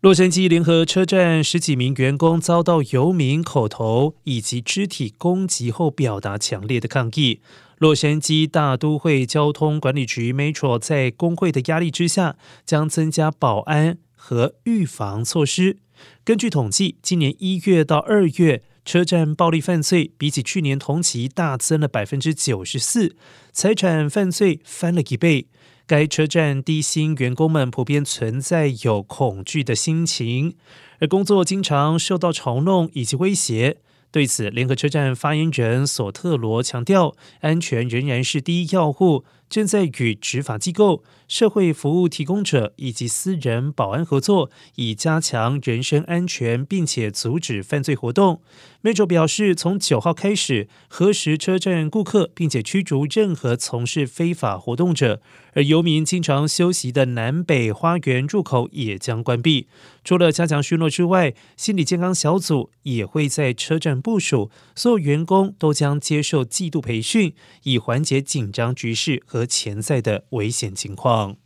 洛杉矶联合车站十几名员工遭到游民口头以及肢体攻击后，表达强烈的抗议。洛杉矶大都会交通管理局 Metro 在工会的压力之下，将增加保安和预防措施。根据统计，今年一月到二月，车站暴力犯罪比起去年同期大增了百分之九十四，财产犯罪翻了一倍。该车站低薪员工们普遍存在有恐惧的心情，而工作经常受到嘲弄以及威胁。对此，联合车站发言人索特罗强调，安全仍然是第一要务。正在与执法机构、社会服务提供者以及私人保安合作，以加强人身安全，并且阻止犯罪活动。Metro 表示，从九号开始核实车站顾客，并且驱逐任何从事非法活动者。而游民经常休息的南北花园入口也将关闭。除了加强巡逻之外，心理健康小组也会在车站部署，所有员工都将接受季度培训，以缓解紧张局势和。和潜在的危险情况。